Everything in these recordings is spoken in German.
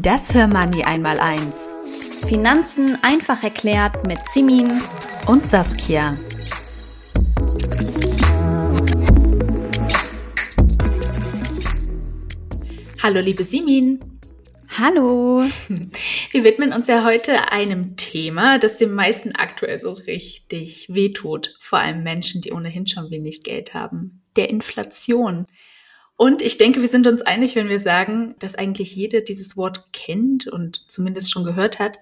Das Hörmoney einmal eins. Finanzen einfach erklärt mit Simin und Saskia. Hallo liebe Simin. Hallo. Wir widmen uns ja heute einem Thema, das den meisten aktuell so richtig wehtut. Vor allem Menschen, die ohnehin schon wenig Geld haben. Der Inflation. Und ich denke, wir sind uns einig, wenn wir sagen, dass eigentlich jeder dieses Wort kennt und zumindest schon gehört hat.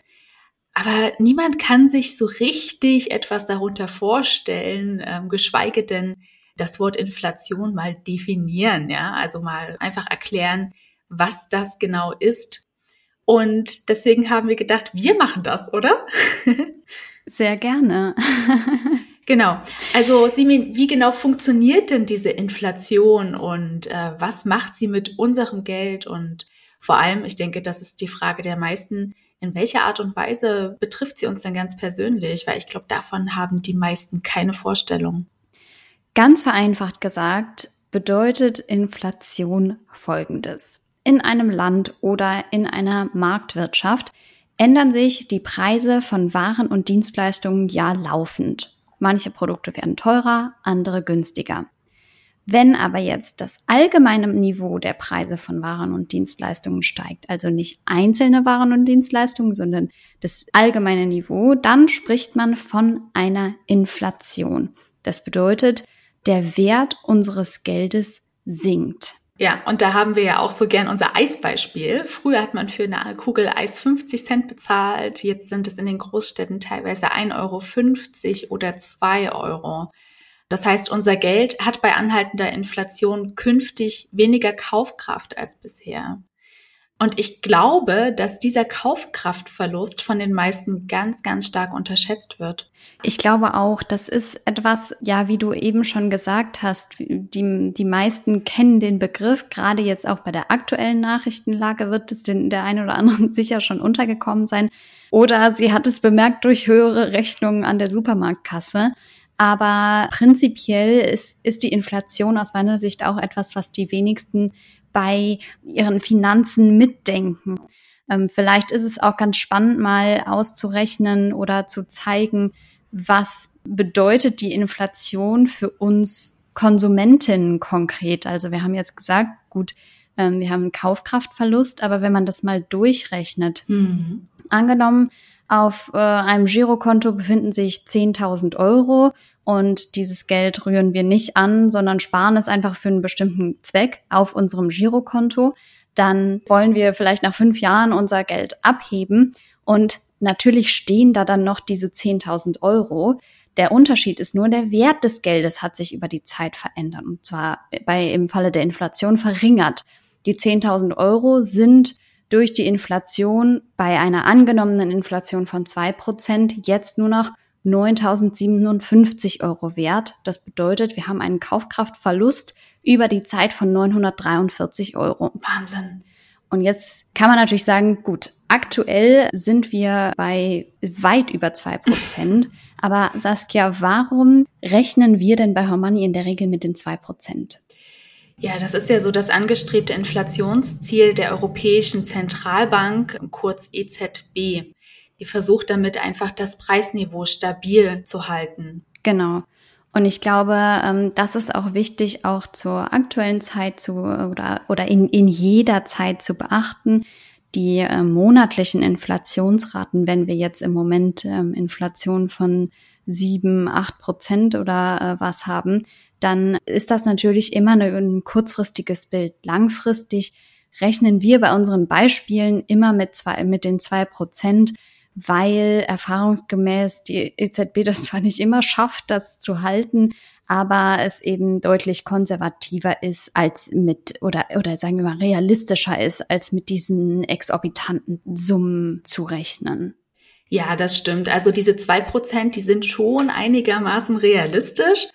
Aber niemand kann sich so richtig etwas darunter vorstellen, ähm, geschweige denn das Wort Inflation mal definieren, ja, also mal einfach erklären, was das genau ist. Und deswegen haben wir gedacht, wir machen das, oder? Sehr gerne. Genau. Also Simin, wie genau funktioniert denn diese Inflation und äh, was macht sie mit unserem Geld? Und vor allem, ich denke, das ist die Frage der meisten, in welcher Art und Weise betrifft sie uns denn ganz persönlich? Weil ich glaube, davon haben die meisten keine Vorstellung. Ganz vereinfacht gesagt bedeutet Inflation Folgendes. In einem Land oder in einer Marktwirtschaft ändern sich die Preise von Waren und Dienstleistungen ja laufend. Manche Produkte werden teurer, andere günstiger. Wenn aber jetzt das allgemeine Niveau der Preise von Waren und Dienstleistungen steigt, also nicht einzelne Waren und Dienstleistungen, sondern das allgemeine Niveau, dann spricht man von einer Inflation. Das bedeutet, der Wert unseres Geldes sinkt. Ja, und da haben wir ja auch so gern unser Eisbeispiel. Früher hat man für eine Kugel Eis 50 Cent bezahlt. Jetzt sind es in den Großstädten teilweise 1,50 Euro oder 2 Euro. Das heißt, unser Geld hat bei anhaltender Inflation künftig weniger Kaufkraft als bisher. Und ich glaube, dass dieser Kaufkraftverlust von den meisten ganz, ganz stark unterschätzt wird. Ich glaube auch, das ist etwas, ja, wie du eben schon gesagt hast, die, die meisten kennen den Begriff, gerade jetzt auch bei der aktuellen Nachrichtenlage wird es den, der einen oder anderen sicher schon untergekommen sein. Oder sie hat es bemerkt durch höhere Rechnungen an der Supermarktkasse. Aber prinzipiell ist, ist die Inflation aus meiner Sicht auch etwas, was die wenigsten bei ihren Finanzen mitdenken. Ähm, vielleicht ist es auch ganz spannend, mal auszurechnen oder zu zeigen, was bedeutet die Inflation für uns Konsumentinnen konkret. Also wir haben jetzt gesagt, gut, ähm, wir haben einen Kaufkraftverlust, aber wenn man das mal durchrechnet, mhm. angenommen, auf äh, einem Girokonto befinden sich 10.000 Euro und dieses Geld rühren wir nicht an, sondern sparen es einfach für einen bestimmten Zweck auf unserem Girokonto. Dann wollen wir vielleicht nach fünf Jahren unser Geld abheben und natürlich stehen da dann noch diese 10.000 Euro. Der Unterschied ist nur, der Wert des Geldes hat sich über die Zeit verändert und zwar bei, im Falle der Inflation verringert. Die 10.000 Euro sind durch die Inflation bei einer angenommenen Inflation von zwei Prozent jetzt nur noch 9.057 Euro wert. Das bedeutet, wir haben einen Kaufkraftverlust über die Zeit von 943 Euro. Wahnsinn. Und jetzt kann man natürlich sagen, gut, aktuell sind wir bei weit über zwei Prozent. Aber Saskia, warum rechnen wir denn bei Hermanni in der Regel mit den zwei Prozent? Ja, das ist ja so das angestrebte Inflationsziel der Europäischen Zentralbank, kurz EZB. Die versucht damit einfach das Preisniveau stabil zu halten. Genau. Und ich glaube, ähm, das ist auch wichtig, auch zur aktuellen Zeit zu oder, oder in, in jeder Zeit zu beachten. Die äh, monatlichen Inflationsraten, wenn wir jetzt im Moment ähm, Inflation von sieben, acht Prozent oder äh, was haben, dann ist das natürlich immer ein kurzfristiges Bild. Langfristig rechnen wir bei unseren Beispielen immer mit zwei, mit den zwei Prozent weil erfahrungsgemäß die EZB das zwar nicht immer schafft, das zu halten, aber es eben deutlich konservativer ist als mit oder oder sagen wir mal realistischer ist als mit diesen exorbitanten Summen zu rechnen. Ja, das stimmt. Also diese zwei Prozent, die sind schon einigermaßen realistisch.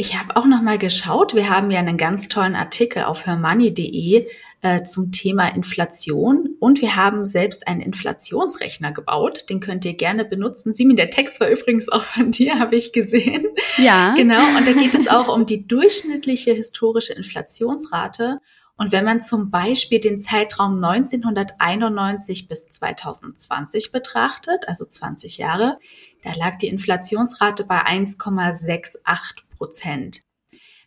Ich habe auch noch mal geschaut. Wir haben ja einen ganz tollen Artikel auf hermoney.de äh, zum Thema Inflation und wir haben selbst einen Inflationsrechner gebaut. Den könnt ihr gerne benutzen. Simin, der Text war übrigens auch von dir, habe ich gesehen. Ja. Genau. Und da geht es auch um die durchschnittliche historische Inflationsrate. Und wenn man zum Beispiel den Zeitraum 1991 bis 2020 betrachtet, also 20 Jahre, da lag die Inflationsrate bei 1,68 Prozent.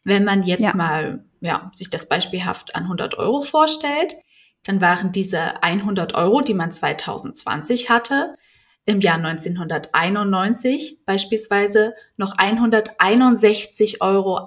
Wenn man jetzt ja. mal ja, sich das beispielhaft an 100 Euro vorstellt, dann waren diese 100 Euro, die man 2020 hatte, im Jahr 1991 beispielsweise noch 161,68 Euro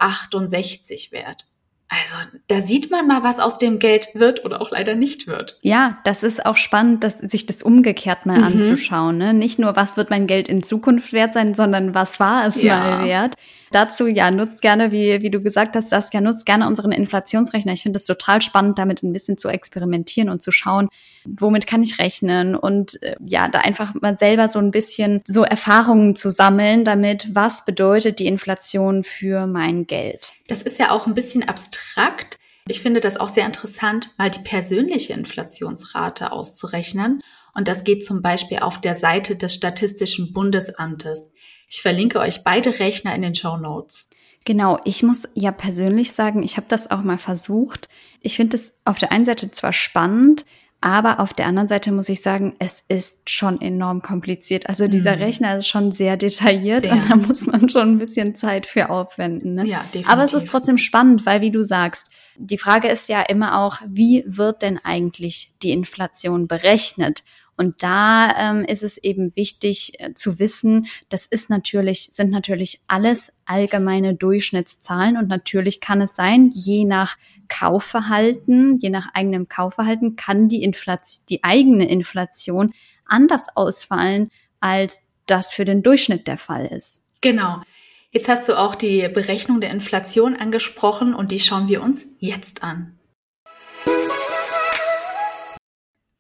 wert. Also da sieht man mal, was aus dem Geld wird oder auch leider nicht wird. Ja, das ist auch spannend, dass, sich das umgekehrt mal mhm. anzuschauen. Ne? Nicht nur, was wird mein Geld in Zukunft wert sein, sondern was war es ja. mal wert. Dazu, ja, nutzt gerne, wie, wie du gesagt hast, das ja, nutzt gerne unseren Inflationsrechner. Ich finde es total spannend, damit ein bisschen zu experimentieren und zu schauen, womit kann ich rechnen und äh, ja, da einfach mal selber so ein bisschen so Erfahrungen zu sammeln, damit was bedeutet die Inflation für mein Geld. Das ist ja auch ein bisschen abstrakt. Ich finde das auch sehr interessant, mal die persönliche Inflationsrate auszurechnen. Und das geht zum Beispiel auf der Seite des Statistischen Bundesamtes. Ich verlinke euch beide Rechner in den Show Notes. Genau, ich muss ja persönlich sagen, ich habe das auch mal versucht. Ich finde es auf der einen Seite zwar spannend, aber auf der anderen Seite muss ich sagen, es ist schon enorm kompliziert. Also dieser mhm. Rechner ist schon sehr detailliert sehr. und da muss man schon ein bisschen Zeit für aufwenden. Ne? Ja, definitiv. Aber es ist trotzdem spannend, weil wie du sagst, die Frage ist ja immer auch, wie wird denn eigentlich die Inflation berechnet? Und da ähm, ist es eben wichtig äh, zu wissen, das ist natürlich, sind natürlich alles allgemeine Durchschnittszahlen und natürlich kann es sein, je nach Kaufverhalten, je nach eigenem Kaufverhalten kann die Inflation, die eigene Inflation anders ausfallen, als das für den Durchschnitt der Fall ist. Genau. Jetzt hast du auch die Berechnung der Inflation angesprochen und die schauen wir uns jetzt an.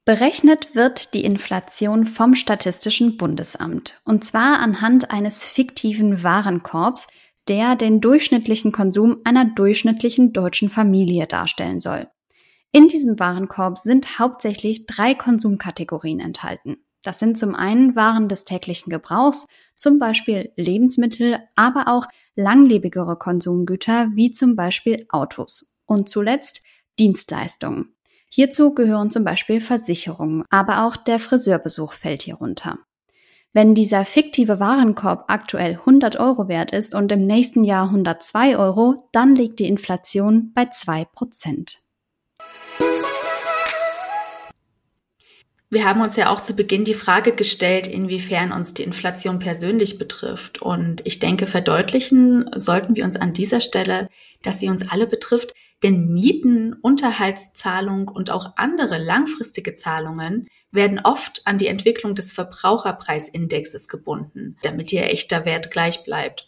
Berechnet wird die Inflation vom Statistischen Bundesamt, und zwar anhand eines fiktiven Warenkorbs, der den durchschnittlichen Konsum einer durchschnittlichen deutschen Familie darstellen soll. In diesem Warenkorb sind hauptsächlich drei Konsumkategorien enthalten. Das sind zum einen Waren des täglichen Gebrauchs, zum Beispiel Lebensmittel, aber auch langlebigere Konsumgüter wie zum Beispiel Autos. Und zuletzt Dienstleistungen. Hierzu gehören zum Beispiel Versicherungen, aber auch der Friseurbesuch fällt hier runter. Wenn dieser fiktive Warenkorb aktuell 100 Euro wert ist und im nächsten Jahr 102 Euro, dann liegt die Inflation bei 2 Prozent. Wir haben uns ja auch zu Beginn die Frage gestellt, inwiefern uns die Inflation persönlich betrifft. Und ich denke, verdeutlichen sollten wir uns an dieser Stelle, dass sie uns alle betrifft, denn Mieten, Unterhaltszahlung und auch andere langfristige Zahlungen werden oft an die Entwicklung des Verbraucherpreisindexes gebunden, damit ihr echter Wert gleich bleibt.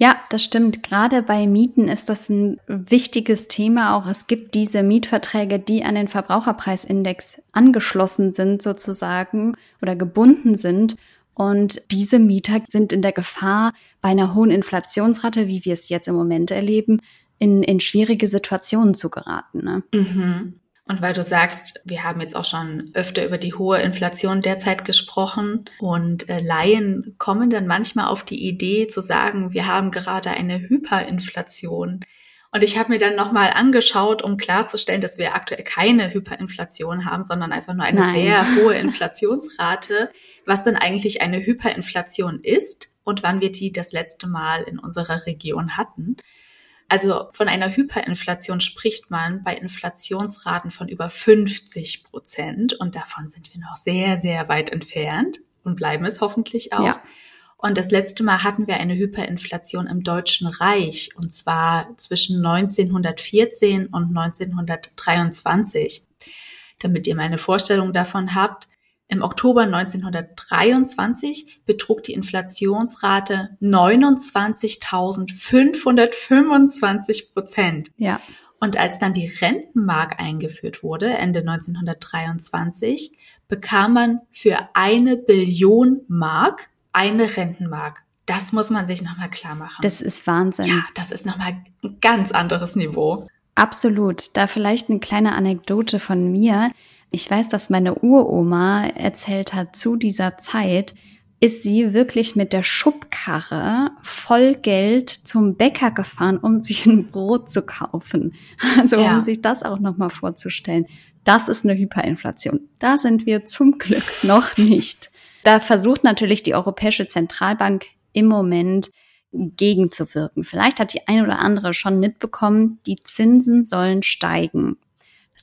Ja, das stimmt. Gerade bei Mieten ist das ein wichtiges Thema. Auch es gibt diese Mietverträge, die an den Verbraucherpreisindex angeschlossen sind sozusagen oder gebunden sind. Und diese Mieter sind in der Gefahr, bei einer hohen Inflationsrate, wie wir es jetzt im Moment erleben, in, in schwierige Situationen zu geraten. Ne? Mhm. Und weil du sagst, wir haben jetzt auch schon öfter über die hohe Inflation derzeit gesprochen und äh, Laien kommen dann manchmal auf die Idee zu sagen, wir haben gerade eine Hyperinflation. Und ich habe mir dann nochmal angeschaut, um klarzustellen, dass wir aktuell keine Hyperinflation haben, sondern einfach nur eine Nein. sehr hohe Inflationsrate, was dann eigentlich eine Hyperinflation ist und wann wir die das letzte Mal in unserer Region hatten. Also von einer Hyperinflation spricht man bei Inflationsraten von über 50 Prozent und davon sind wir noch sehr, sehr weit entfernt und bleiben es hoffentlich auch. Ja. Und das letzte Mal hatten wir eine Hyperinflation im Deutschen Reich und zwar zwischen 1914 und 1923. Damit ihr meine Vorstellung davon habt, Im Oktober 1923 betrug die Inflationsrate 29.525 Prozent. Ja. Und als dann die Rentenmark eingeführt wurde, Ende 1923, bekam man für eine Billion Mark eine Rentenmark. Das muss man sich nochmal klar machen. Das ist Wahnsinn. Ja, das ist nochmal ein ganz anderes Niveau. Absolut. Da vielleicht eine kleine Anekdote von mir. Ich weiß, dass meine Uroma erzählt hat, zu dieser Zeit ist sie wirklich mit der Schubkarre voll Geld zum Bäcker gefahren, um sich ein Brot zu kaufen. Also ja. um sich das auch nochmal vorzustellen. Das ist eine Hyperinflation. Da sind wir zum Glück noch nicht. Da versucht natürlich die Europäische Zentralbank im Moment gegenzuwirken. Vielleicht hat die eine oder andere schon mitbekommen, die Zinsen sollen steigen.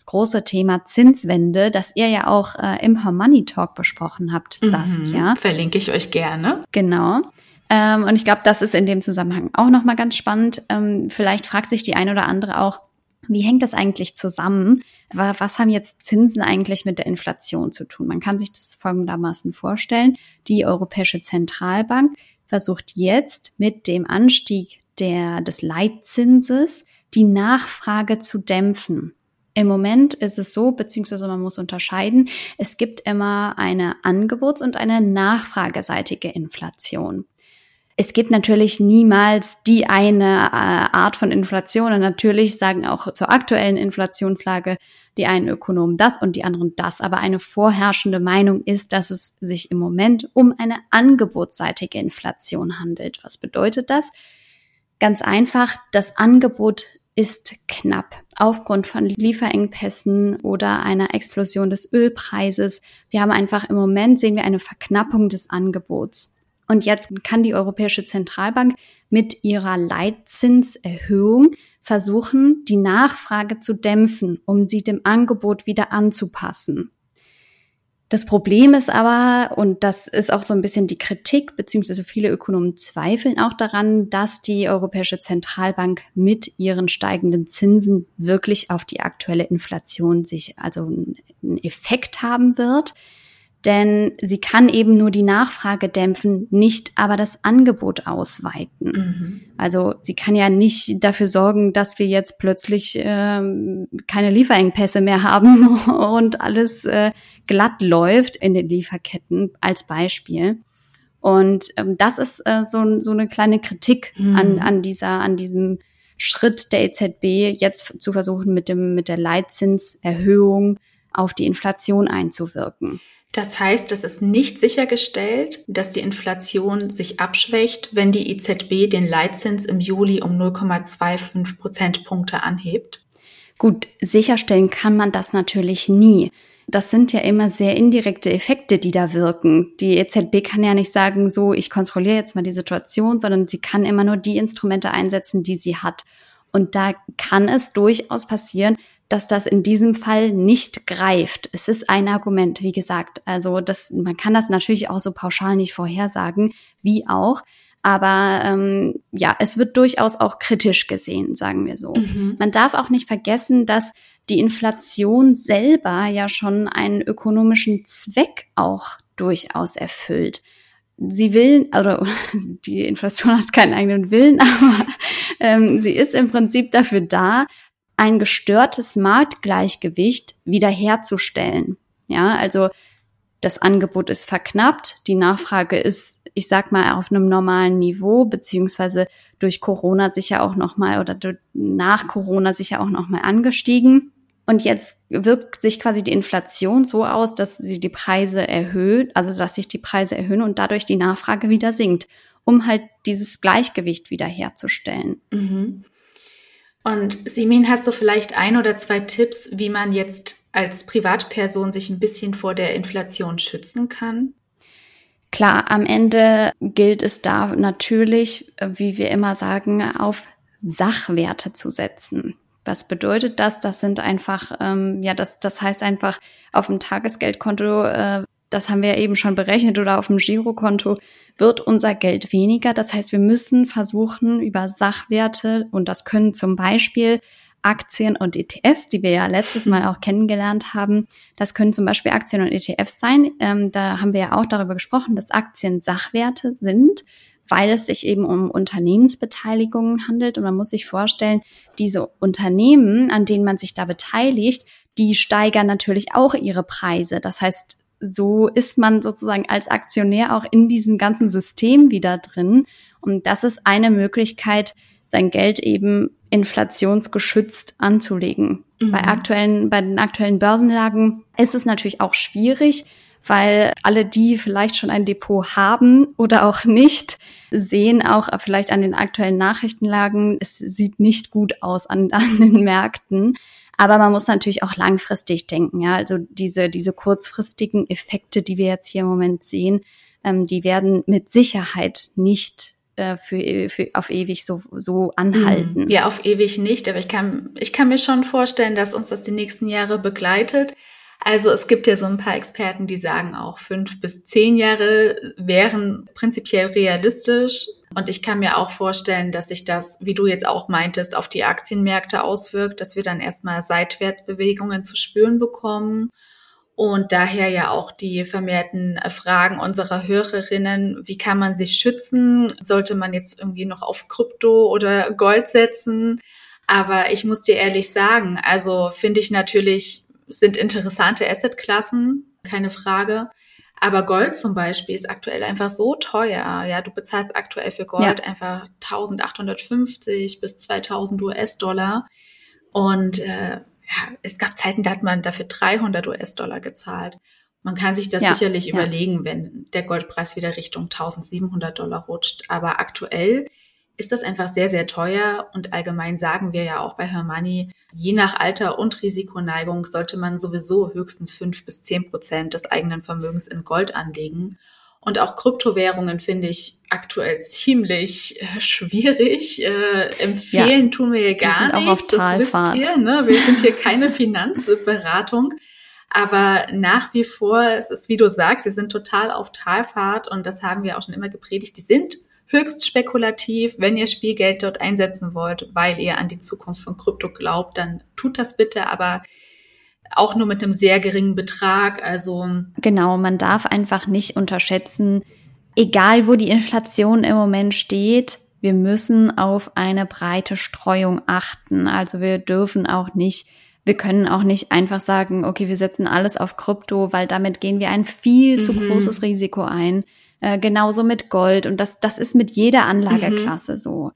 Das große Thema Zinswende, das ihr ja auch äh, im Her Money Talk besprochen habt, mhm, Saskia. Verlinke ich euch gerne. Genau. Ähm, und ich glaube, das ist in dem Zusammenhang auch nochmal ganz spannend. Ähm, vielleicht fragt sich die eine oder andere auch, wie hängt das eigentlich zusammen? Was haben jetzt Zinsen eigentlich mit der Inflation zu tun? Man kann sich das folgendermaßen vorstellen. Die Europäische Zentralbank versucht jetzt mit dem Anstieg der, des Leitzinses die Nachfrage zu dämpfen. Im Moment ist es so, beziehungsweise man muss unterscheiden, es gibt immer eine Angebots- und eine nachfrageseitige Inflation. Es gibt natürlich niemals die eine äh, Art von Inflation und natürlich sagen auch zur aktuellen Inflationslage die einen Ökonomen das und die anderen das. Aber eine vorherrschende Meinung ist, dass es sich im Moment um eine angebotsseitige Inflation handelt. Was bedeutet das? Ganz einfach, das Angebot ist knapp aufgrund von Lieferengpässen oder einer Explosion des Ölpreises. Wir haben einfach im Moment sehen wir eine Verknappung des Angebots. Und jetzt kann die Europäische Zentralbank mit ihrer Leitzinserhöhung versuchen, die Nachfrage zu dämpfen, um sie dem Angebot wieder anzupassen. Das Problem ist aber, und das ist auch so ein bisschen die Kritik, beziehungsweise viele Ökonomen zweifeln auch daran, dass die Europäische Zentralbank mit ihren steigenden Zinsen wirklich auf die aktuelle Inflation sich also einen Effekt haben wird denn sie kann eben nur die Nachfrage dämpfen, nicht aber das Angebot ausweiten. Mhm. Also sie kann ja nicht dafür sorgen, dass wir jetzt plötzlich äh, keine Lieferengpässe mehr haben und alles äh, glatt läuft in den Lieferketten als Beispiel. Und ähm, das ist äh, so, so eine kleine Kritik mhm. an, an dieser, an diesem Schritt der EZB, jetzt zu versuchen, mit dem, mit der Leitzinserhöhung auf die Inflation einzuwirken. Das heißt, es ist nicht sichergestellt, dass die Inflation sich abschwächt, wenn die EZB den Leitzins im Juli um 0,25 Prozentpunkte anhebt. Gut, sicherstellen kann man das natürlich nie. Das sind ja immer sehr indirekte Effekte, die da wirken. Die EZB kann ja nicht sagen, so, ich kontrolliere jetzt mal die Situation, sondern sie kann immer nur die Instrumente einsetzen, die sie hat. Und da kann es durchaus passieren, dass das in diesem Fall nicht greift. Es ist ein Argument, wie gesagt. Also das, man kann das natürlich auch so pauschal nicht vorhersagen, wie auch. Aber ähm, ja, es wird durchaus auch kritisch gesehen, sagen wir so. Mhm. Man darf auch nicht vergessen, dass die Inflation selber ja schon einen ökonomischen Zweck auch durchaus erfüllt. Sie will, oder die Inflation hat keinen eigenen Willen, aber ähm, sie ist im Prinzip dafür da, ein gestörtes Marktgleichgewicht wiederherzustellen. Ja, also das Angebot ist verknappt, die Nachfrage ist, ich sag mal, auf einem normalen Niveau, beziehungsweise durch Corona sicher auch nochmal oder nach Corona sicher auch nochmal angestiegen. Und jetzt wirkt sich quasi die Inflation so aus, dass sie die Preise erhöht, also dass sich die Preise erhöhen und dadurch die Nachfrage wieder sinkt, um halt dieses Gleichgewicht wiederherzustellen. Mhm. Und Simin, hast du vielleicht ein oder zwei Tipps, wie man jetzt als Privatperson sich ein bisschen vor der Inflation schützen kann? Klar, am Ende gilt es da natürlich, wie wir immer sagen, auf Sachwerte zu setzen. Was bedeutet das? Das sind einfach, ähm, ja, das, das heißt einfach auf dem Tagesgeldkonto äh, das haben wir eben schon berechnet, oder auf dem Girokonto wird unser Geld weniger. Das heißt, wir müssen versuchen, über Sachwerte, und das können zum Beispiel Aktien und ETFs, die wir ja letztes Mal auch kennengelernt haben. Das können zum Beispiel Aktien und ETFs sein. Ähm, da haben wir ja auch darüber gesprochen, dass Aktien Sachwerte sind weil es sich eben um Unternehmensbeteiligungen handelt. Und man muss sich vorstellen, diese Unternehmen, an denen man sich da beteiligt, die steigern natürlich auch ihre Preise. Das heißt, so ist man sozusagen als Aktionär auch in diesem ganzen System wieder drin. Und das ist eine Möglichkeit, sein Geld eben inflationsgeschützt anzulegen. Mhm. Bei aktuellen, bei den aktuellen Börsenlagen ist es natürlich auch schwierig, weil alle, die vielleicht schon ein Depot haben oder auch nicht, sehen auch vielleicht an den aktuellen Nachrichtenlagen, es sieht nicht gut aus an, an den Märkten. Aber man muss natürlich auch langfristig denken, ja. Also diese, diese kurzfristigen Effekte, die wir jetzt hier im Moment sehen, ähm, die werden mit Sicherheit nicht äh, für, für auf ewig so, so anhalten. Ja, auf ewig nicht, aber ich kann, ich kann mir schon vorstellen, dass uns das die nächsten Jahre begleitet. Also es gibt ja so ein paar Experten, die sagen auch fünf bis zehn Jahre wären prinzipiell realistisch. Und ich kann mir auch vorstellen, dass sich das, wie du jetzt auch meintest, auf die Aktienmärkte auswirkt, dass wir dann erstmal Seitwärtsbewegungen zu spüren bekommen. Und daher ja auch die vermehrten Fragen unserer Hörerinnen, wie kann man sich schützen? Sollte man jetzt irgendwie noch auf Krypto oder Gold setzen? Aber ich muss dir ehrlich sagen, also finde ich natürlich sind interessante Assetklassen, keine Frage. Aber Gold zum Beispiel ist aktuell einfach so teuer. Ja, du bezahlst aktuell für Gold ja. einfach 1850 bis 2000 US-Dollar. Und äh, ja, es gab Zeiten, da hat man dafür 300 US-Dollar gezahlt. Man kann sich das ja, sicherlich ja. überlegen, wenn der Goldpreis wieder Richtung 1700 Dollar rutscht. Aber aktuell ist das einfach sehr, sehr teuer. Und allgemein sagen wir ja auch bei Hermanni, je nach Alter und Risikoneigung sollte man sowieso höchstens fünf bis zehn Prozent des eigenen Vermögens in Gold anlegen. Und auch Kryptowährungen finde ich aktuell ziemlich äh, schwierig. Äh, empfehlen ja, tun wir hier gar nicht. Auch auf Talfahrt. Das wisst ihr, ne? Wir sind hier keine Finanzberatung. Aber nach wie vor, es ist, wie du sagst, sie sind total auf Talfahrt und das haben wir auch schon immer gepredigt. Die sind höchst spekulativ. Wenn ihr Spielgeld dort einsetzen wollt, weil ihr an die Zukunft von Krypto glaubt, dann tut das bitte, aber auch nur mit einem sehr geringen Betrag. Also genau, man darf einfach nicht unterschätzen, egal wo die Inflation im Moment steht, wir müssen auf eine breite Streuung achten. Also wir dürfen auch nicht wir können auch nicht einfach sagen, okay, wir setzen alles auf Krypto, weil damit gehen wir ein viel zu mhm. großes Risiko ein. Äh, genauso mit Gold. Und das, das ist mit jeder Anlageklasse mhm. so.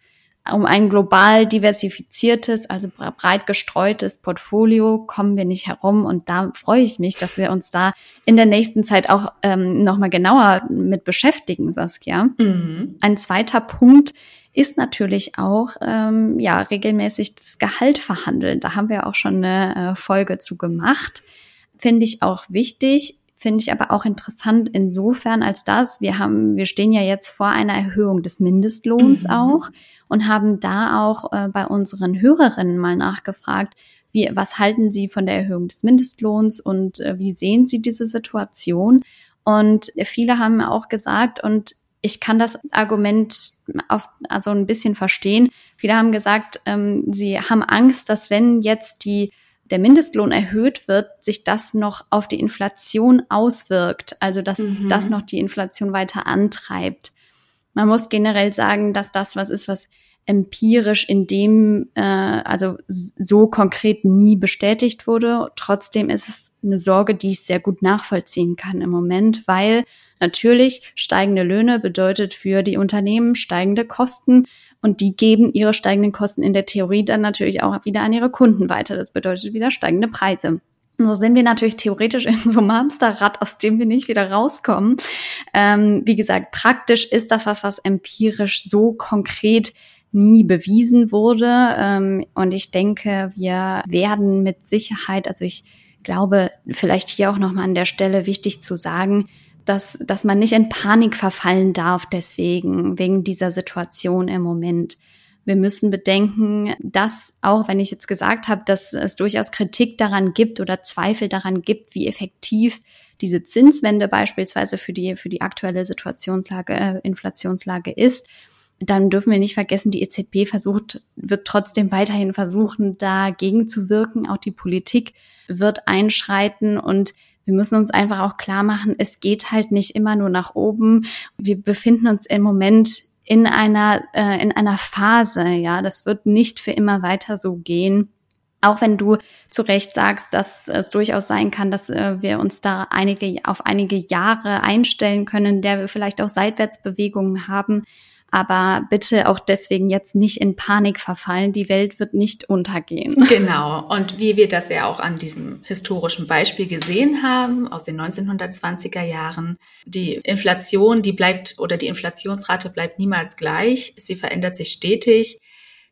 Um ein global diversifiziertes, also breit gestreutes Portfolio kommen wir nicht herum. Und da freue ich mich, dass wir uns da in der nächsten Zeit auch ähm, nochmal genauer mit beschäftigen, Saskia. Mhm. Ein zweiter Punkt ist natürlich auch ähm, ja regelmäßig das Gehalt verhandeln. Da haben wir auch schon eine äh, Folge zu gemacht. Finde ich auch wichtig finde ich aber auch interessant insofern, als dass wir haben, wir stehen ja jetzt vor einer Erhöhung des Mindestlohns mhm. auch und haben da auch äh, bei unseren Hörerinnen mal nachgefragt, wie, was halten Sie von der Erhöhung des Mindestlohns und äh, wie sehen Sie diese Situation? Und viele haben auch gesagt, und ich kann das Argument auf, also ein bisschen verstehen. Viele haben gesagt, ähm, sie haben Angst, dass wenn jetzt die der Mindestlohn erhöht wird, sich das noch auf die Inflation auswirkt, also dass mhm. das noch die Inflation weiter antreibt. Man muss generell sagen, dass das was ist, was empirisch in dem, äh, also so konkret nie bestätigt wurde. Trotzdem ist es eine Sorge, die ich sehr gut nachvollziehen kann im Moment, weil natürlich steigende Löhne bedeutet für die Unternehmen steigende Kosten und die geben ihre steigenden Kosten in der Theorie dann natürlich auch wieder an ihre Kunden weiter. Das bedeutet wieder steigende Preise. So sind wir natürlich theoretisch in so einem Hamsterrad, aus dem wir nicht wieder rauskommen. Ähm, wie gesagt, praktisch ist das was, was empirisch so konkret nie bewiesen wurde. Ähm, und ich denke, wir werden mit Sicherheit, also ich glaube, vielleicht hier auch nochmal an der Stelle wichtig zu sagen, dass, dass man nicht in Panik verfallen darf deswegen, wegen dieser Situation im Moment. Wir müssen bedenken, dass auch wenn ich jetzt gesagt habe, dass es durchaus Kritik daran gibt oder Zweifel daran gibt, wie effektiv diese Zinswende beispielsweise für die, für die aktuelle Situationslage, äh, Inflationslage ist, dann dürfen wir nicht vergessen, die EZB versucht, wird trotzdem weiterhin versuchen, dagegen zu wirken. Auch die Politik wird einschreiten und wir müssen uns einfach auch klar machen, es geht halt nicht immer nur nach oben. Wir befinden uns im Moment in einer, äh, in einer Phase, ja, das wird nicht für immer weiter so gehen. Auch wenn du zu Recht sagst, dass es durchaus sein kann, dass äh, wir uns da einige, auf einige Jahre einstellen können, in der wir vielleicht auch Seitwärtsbewegungen haben. Aber bitte auch deswegen jetzt nicht in Panik verfallen. Die Welt wird nicht untergehen. Genau. Und wie wir das ja auch an diesem historischen Beispiel gesehen haben aus den 1920er Jahren, die Inflation, die bleibt oder die Inflationsrate bleibt niemals gleich. Sie verändert sich stetig.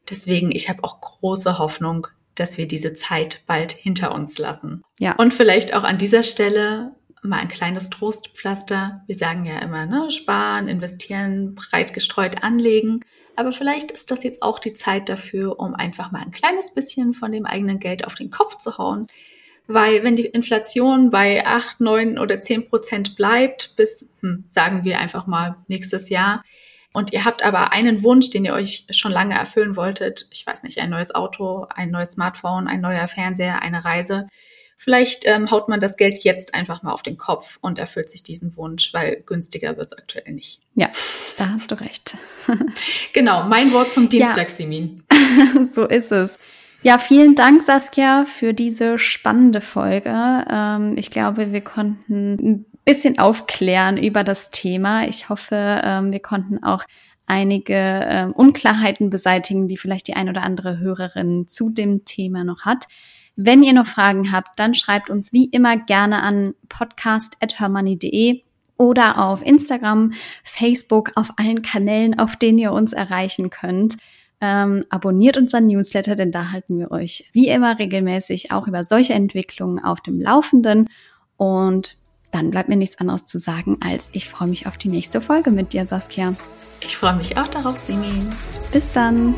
Deswegen, ich habe auch große Hoffnung, dass wir diese Zeit bald hinter uns lassen. Ja. Und vielleicht auch an dieser Stelle mal ein kleines Trostpflaster. Wir sagen ja immer, ne, sparen, investieren, breit gestreut anlegen. Aber vielleicht ist das jetzt auch die Zeit dafür, um einfach mal ein kleines bisschen von dem eigenen Geld auf den Kopf zu hauen. Weil wenn die Inflation bei acht, neun oder zehn Prozent bleibt, bis, hm, sagen wir einfach mal nächstes Jahr, und ihr habt aber einen Wunsch, den ihr euch schon lange erfüllen wolltet, ich weiß nicht, ein neues Auto, ein neues Smartphone, ein neuer Fernseher, eine Reise, Vielleicht ähm, haut man das Geld jetzt einfach mal auf den Kopf und erfüllt sich diesen Wunsch, weil günstiger wird es aktuell nicht. Ja, da hast du recht. genau, mein Wort zum Dienstag, ja. Simin. so ist es. Ja, vielen Dank, Saskia, für diese spannende Folge. Ähm, ich glaube, wir konnten ein bisschen aufklären über das Thema. Ich hoffe, ähm, wir konnten auch einige ähm, Unklarheiten beseitigen, die vielleicht die ein oder andere Hörerin zu dem Thema noch hat. Wenn ihr noch Fragen habt, dann schreibt uns wie immer gerne an podcast.hermoney.de oder auf Instagram, Facebook, auf allen Kanälen, auf denen ihr uns erreichen könnt. Ähm, abonniert unseren Newsletter, denn da halten wir euch wie immer regelmäßig auch über solche Entwicklungen auf dem Laufenden. Und dann bleibt mir nichts anderes zu sagen, als ich freue mich auf die nächste Folge mit dir, Saskia. Ich freue mich auch darauf, Simi. Bis dann.